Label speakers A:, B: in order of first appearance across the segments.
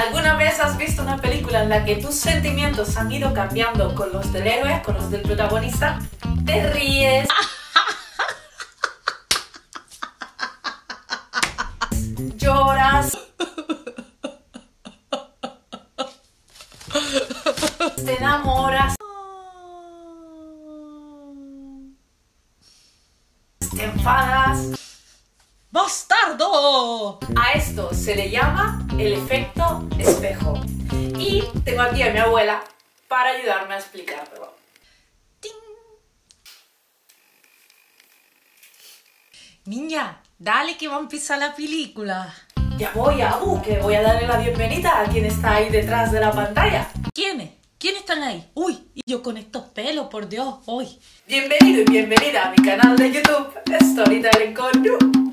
A: ¿Alguna vez has visto una película en la que tus sentimientos han ido cambiando con los del héroe, con los del protagonista? Te ríes. Lloras. Te enamoras. Te enfadas.
B: ¡Bastardo!
A: A esto se le llama el efecto espejo. Y tengo aquí a mi abuela para ayudarme a explicarlo.
B: ¡Ting! Niña, dale que va a empezar la película.
A: Ya voy, Abu, que voy a darle la bienvenida a quien está ahí detrás de la pantalla.
B: ¿Quiénes? ¿Quiénes están ahí? Uy, y yo con estos pelos, por Dios, hoy.
A: Bienvenido y bienvenida a mi canal de YouTube, Storytelling con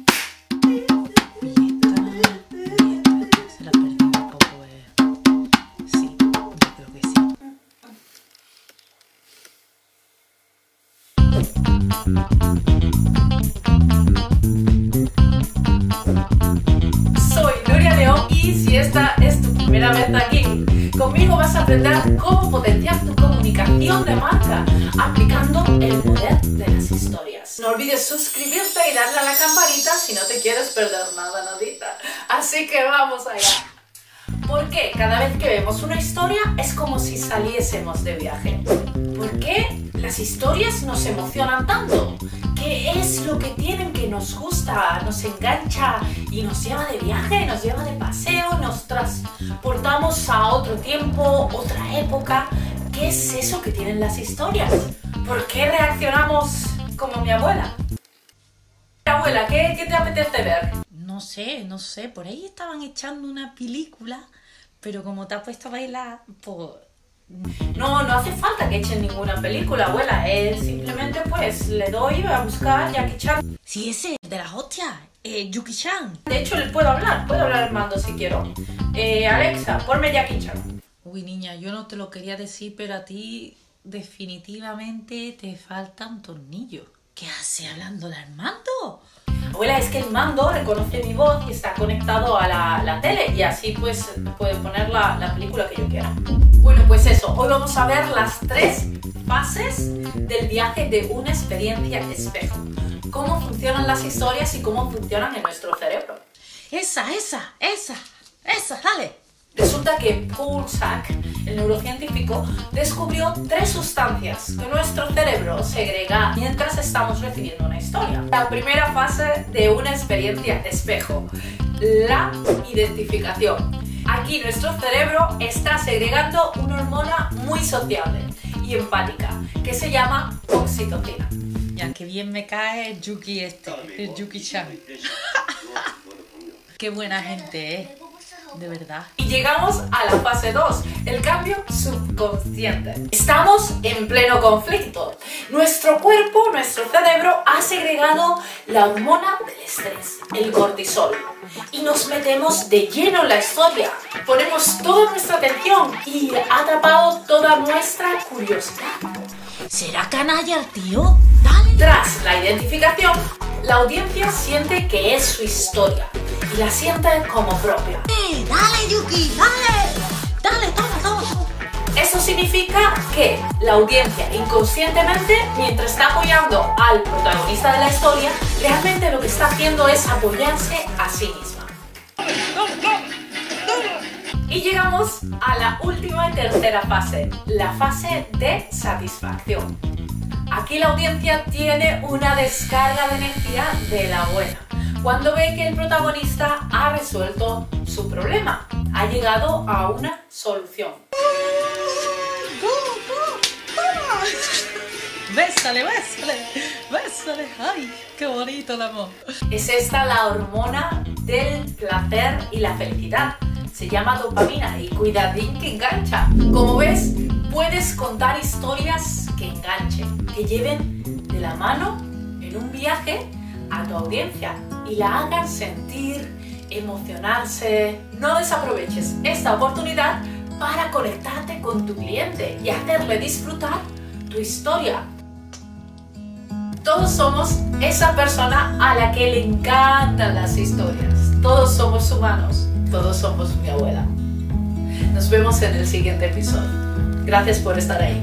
A: conmigo vas a aprender cómo potenciar tu comunicación de marca aplicando el poder de las historias. No olvides suscribirte y darle a la campanita si no te quieres perder nada, nadita. Así que vamos allá. Porque cada vez que vemos una historia es como si saliésemos de viaje. ¿Por qué las historias nos emocionan tanto? ¿Qué es lo que tienen que nos gusta, nos engancha y nos lleva de viaje, nos lleva de paseo, nos transportamos a otro tiempo, otra época? ¿Qué es eso que tienen las historias? ¿Por qué reaccionamos como mi abuela? Abuela, ¿qué, qué te apetece ver?
B: No sé, no sé, por ahí estaban echando una película, pero como te has puesto a bailar, pues...
A: No, no hace falta que echen ninguna película, abuela. Es simplemente pues le doy a buscar Jackie Chan.
B: Sí, ese, de las hostias, eh, Yuki-chan.
A: De hecho, le puedo hablar, puedo hablar al mando si quiero. Eh, Alexa, ponme Jackie Chan.
B: Uy, niña, yo no te lo quería decir, pero a ti definitivamente te faltan tornillos. ¿Qué hace hablando al mando?
A: Abuela, es que el mando reconoce mi voz y está conectado a la, tele y así pues puede poner la, la película que yo quiera. Bueno, pues eso, hoy vamos a ver las tres fases del viaje de una experiencia espejo. Cómo funcionan las historias y cómo funcionan en nuestro cerebro.
B: Esa, esa, esa, esa, dale.
A: Resulta que Paul Sack, el neurocientífico, descubrió tres sustancias que nuestro cerebro segrega mientras estamos recibiendo una historia. La primera fase de una experiencia espejo, la identificación. Aquí nuestro cerebro está segregando una hormona muy sociable y empática que se llama oxitocina.
B: Ya que bien me cae el Yuki este, el Yuki-chan. Qué buena gente, eh. De verdad.
A: Y llegamos a la fase 2, el cambio subconsciente. Estamos en pleno conflicto. Nuestro cuerpo, nuestro cerebro ha segregado la hormona del estrés, el cortisol. Y nos metemos de lleno en la historia. Ponemos toda nuestra atención y ha atrapado toda nuestra curiosidad.
B: ¿Será canalla el tío? Dale.
A: Tras la identificación, la audiencia siente que es su historia y la siente como propia.
B: Eh, Dale, Yuki, dale. Dale, toma, toma, toma.
A: Eso significa que la audiencia inconscientemente, mientras está apoyando al protagonista de la historia, realmente lo que está haciendo es apoyarse a sí misma. Y llegamos a la última y tercera fase, la fase de satisfacción. Aquí la audiencia tiene una descarga de energía de la buena, cuando ve que el protagonista ha resuelto su problema, ha llegado a una solución.
B: Bésale, bésale, bésale. Ay, qué bonito el amor.
A: Es esta la hormona del placer y la felicidad. Se llama dopamina y cuidadín que engancha. Como ves, puedes contar historias que enganchen, que lleven de la mano en un viaje a tu audiencia y la hagan sentir, emocionarse. No desaproveches esta oportunidad para conectarte con tu cliente y hacerle disfrutar tu historia. Todos somos esa persona a la que le encantan las historias. Todos somos humanos. Todos somos mi abuela. Nos vemos en el siguiente episodio. Gracias por estar ahí.